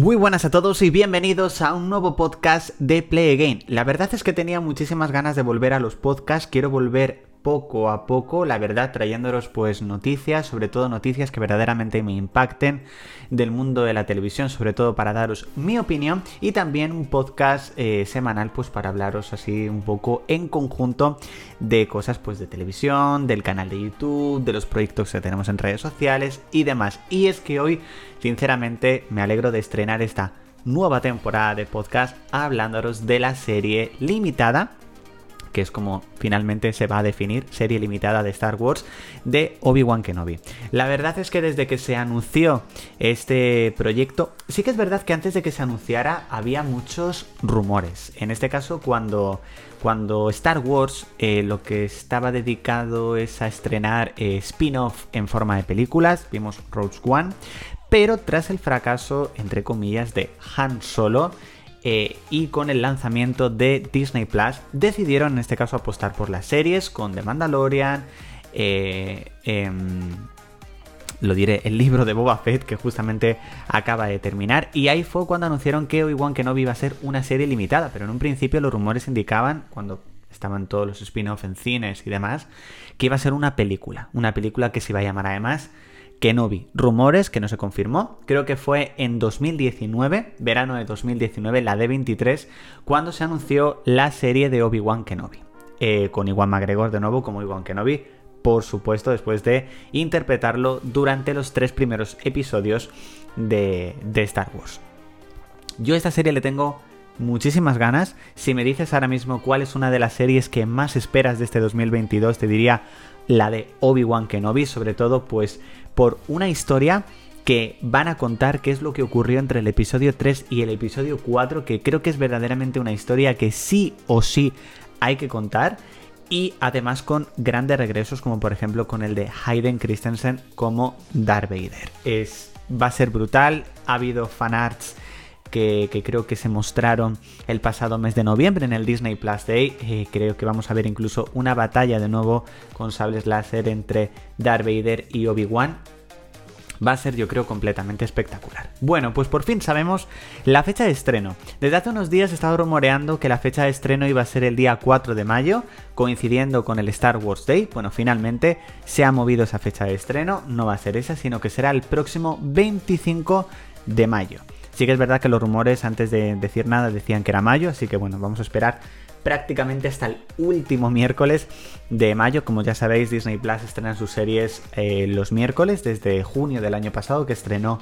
Muy buenas a todos y bienvenidos a un nuevo podcast de Play Again. La verdad es que tenía muchísimas ganas de volver a los podcasts, quiero volver poco a poco, la verdad, trayéndolos pues noticias, sobre todo noticias que verdaderamente me impacten del mundo de la televisión, sobre todo para daros mi opinión y también un podcast eh, semanal pues para hablaros así un poco en conjunto de cosas pues de televisión, del canal de YouTube, de los proyectos que tenemos en redes sociales y demás. Y es que hoy, sinceramente, me alegro de estrenar esta nueva temporada de podcast hablándoos de la serie limitada que es como finalmente se va a definir serie limitada de Star Wars de Obi-Wan Kenobi. La verdad es que desde que se anunció este proyecto, sí que es verdad que antes de que se anunciara había muchos rumores. En este caso, cuando, cuando Star Wars eh, lo que estaba dedicado es a estrenar eh, spin-off en forma de películas, vimos Rogue One, pero tras el fracaso, entre comillas, de Han Solo, eh, y con el lanzamiento de Disney Plus decidieron en este caso apostar por las series con The Mandalorian, eh, em, lo diré, el libro de Boba Fett que justamente acaba de terminar. Y ahí fue cuando anunciaron que Obi-Wan Kenobi iba a ser una serie limitada, pero en un principio los rumores indicaban, cuando estaban todos los spin-off en cines y demás, que iba a ser una película, una película que se iba a llamar además Kenobi. Rumores que no se confirmó. Creo que fue en 2019, verano de 2019, la D23, cuando se anunció la serie de Obi-Wan Kenobi. Eh, con Iwan McGregor de nuevo como Obi-Wan Kenobi. Por supuesto, después de interpretarlo durante los tres primeros episodios de, de Star Wars. Yo a esta serie le tengo muchísimas ganas. Si me dices ahora mismo cuál es una de las series que más esperas de este 2022, te diría la de Obi-Wan Kenobi, sobre todo pues por una historia que van a contar qué es lo que ocurrió entre el episodio 3 y el episodio 4, que creo que es verdaderamente una historia que sí o sí hay que contar. Y además con grandes regresos, como por ejemplo con el de Hayden Christensen como Darth Vader. Es, va a ser brutal. Ha habido fanarts que, creo que se mostraron el pasado mes de noviembre en el Disney Plus Day. Creo que vamos a ver incluso una batalla de nuevo con sables láser entre Darth Vader y Obi-Wan va a ser yo creo completamente espectacular. Bueno, pues por fin sabemos la fecha de estreno. Desde hace unos días he estado rumoreando que la fecha de estreno iba a ser el día 4 de mayo, coincidiendo con el Star Wars Day. Bueno, finalmente se ha movido esa fecha de estreno, no va a ser esa, sino que será el próximo 25 de mayo. Sí que es verdad que los rumores antes de decir nada decían que era mayo, así que bueno, vamos a esperar prácticamente hasta el último miércoles de mayo. Como ya sabéis, Disney Plus estrena sus series eh, los miércoles desde junio del año pasado que estrenó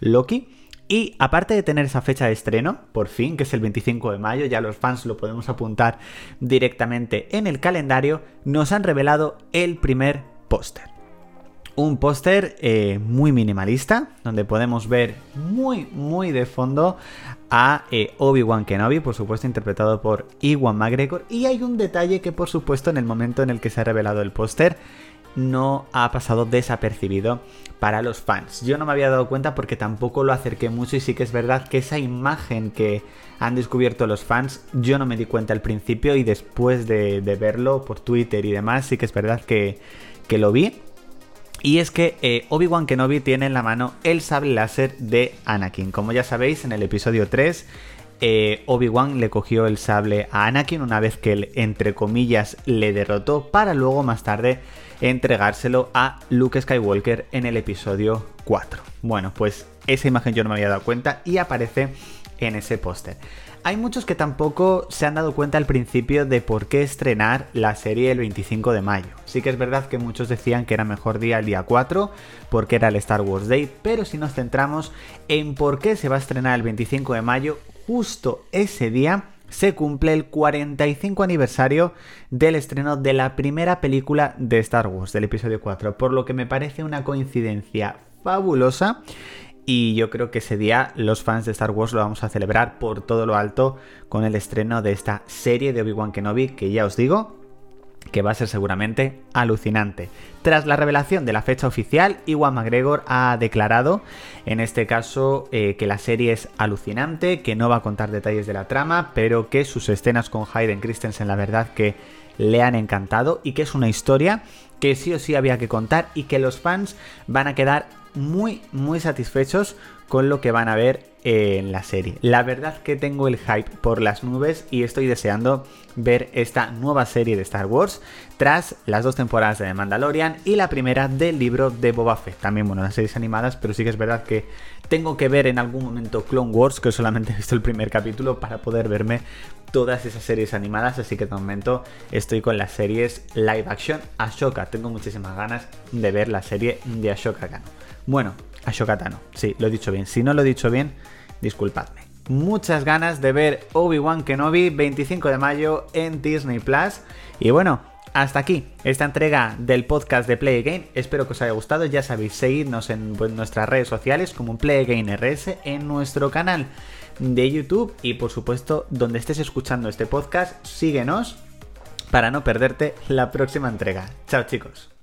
Loki. Y aparte de tener esa fecha de estreno, por fin, que es el 25 de mayo, ya los fans lo podemos apuntar directamente en el calendario, nos han revelado el primer póster un póster eh, muy minimalista, donde podemos ver muy, muy de fondo a eh, Obi-Wan Kenobi, por supuesto interpretado por Iwan McGregor. Y hay un detalle que, por supuesto, en el momento en el que se ha revelado el póster, no ha pasado desapercibido para los fans. Yo no me había dado cuenta porque tampoco lo acerqué mucho y sí que es verdad que esa imagen que han descubierto los fans, yo no me di cuenta al principio y después de, verlo por Twitter y demás, sí que es verdad que, que lo vi y es que eh, Obi-Wan Kenobi tiene en la mano el sable láser de Anakin. Como ya sabéis, en el episodio 3, eh, Obi-Wan le cogió el sable a Anakin una vez que él, entre comillas, le derrotó para luego más tarde entregárselo a Luke Skywalker en el episodio 4. Bueno, pues esa imagen yo no me había dado cuenta y aparece en ese póster. Hay muchos que tampoco se han dado cuenta al principio de por qué estrenar la serie el 25 de mayo. Sí que es verdad que muchos decían que era mejor día el día 4 porque era el Star Wars Day, pero si nos centramos en por qué se va a estrenar el 25 de mayo, justo ese día se cumple el 45 aniversario del estreno de la primera película de Star Wars, del episodio 4, por lo que me parece una coincidencia fabulosa y yo creo que ese día los fans de Star Wars lo vamos a celebrar por todo lo alto con el estreno de esta serie de Obi-Wan Kenobi que ya os digo que va a ser seguramente alucinante. Tras la revelación de la fecha oficial, Iwan McGregor ha declarado, en este caso, eh, que la serie es alucinante, que no va a contar detalles de la trama, pero que sus escenas con Hayden Christensen la verdad que le han encantado y que es una historia que sí o sí había que contar y que los fans van a quedar muy, muy satisfechos con lo que van a ver en la serie. La verdad que tengo el hype por las nubes y estoy deseando ver esta nueva serie de Star Wars tras las dos temporadas de The Mandalorian y la primera del libro de Boba Fett. También, bueno, las series animadas, pero sí que es verdad que tengo que ver en algún momento Clone Wars, que solamente he visto el primer capítulo para poder verme todas esas series animadas, así que de momento estoy con las series live action Ashoka. Tengo muchísimas ganas de ver la serie de Ashoka Kano. Bueno, Ashoka Tano, sí, lo he dicho bien. Si no lo he dicho bien, disculpadme. Muchas ganas de ver Obi-Wan Kenobi 25 de mayo en Disney Plus. Y bueno, hasta aquí esta entrega del podcast de Play Again. Espero que os haya gustado. Ya sabéis, seguidnos en nuestras redes sociales como Play Again RS, en nuestro canal de YouTube y por supuesto donde estés escuchando este podcast, síguenos para no perderte la próxima entrega. Chao chicos.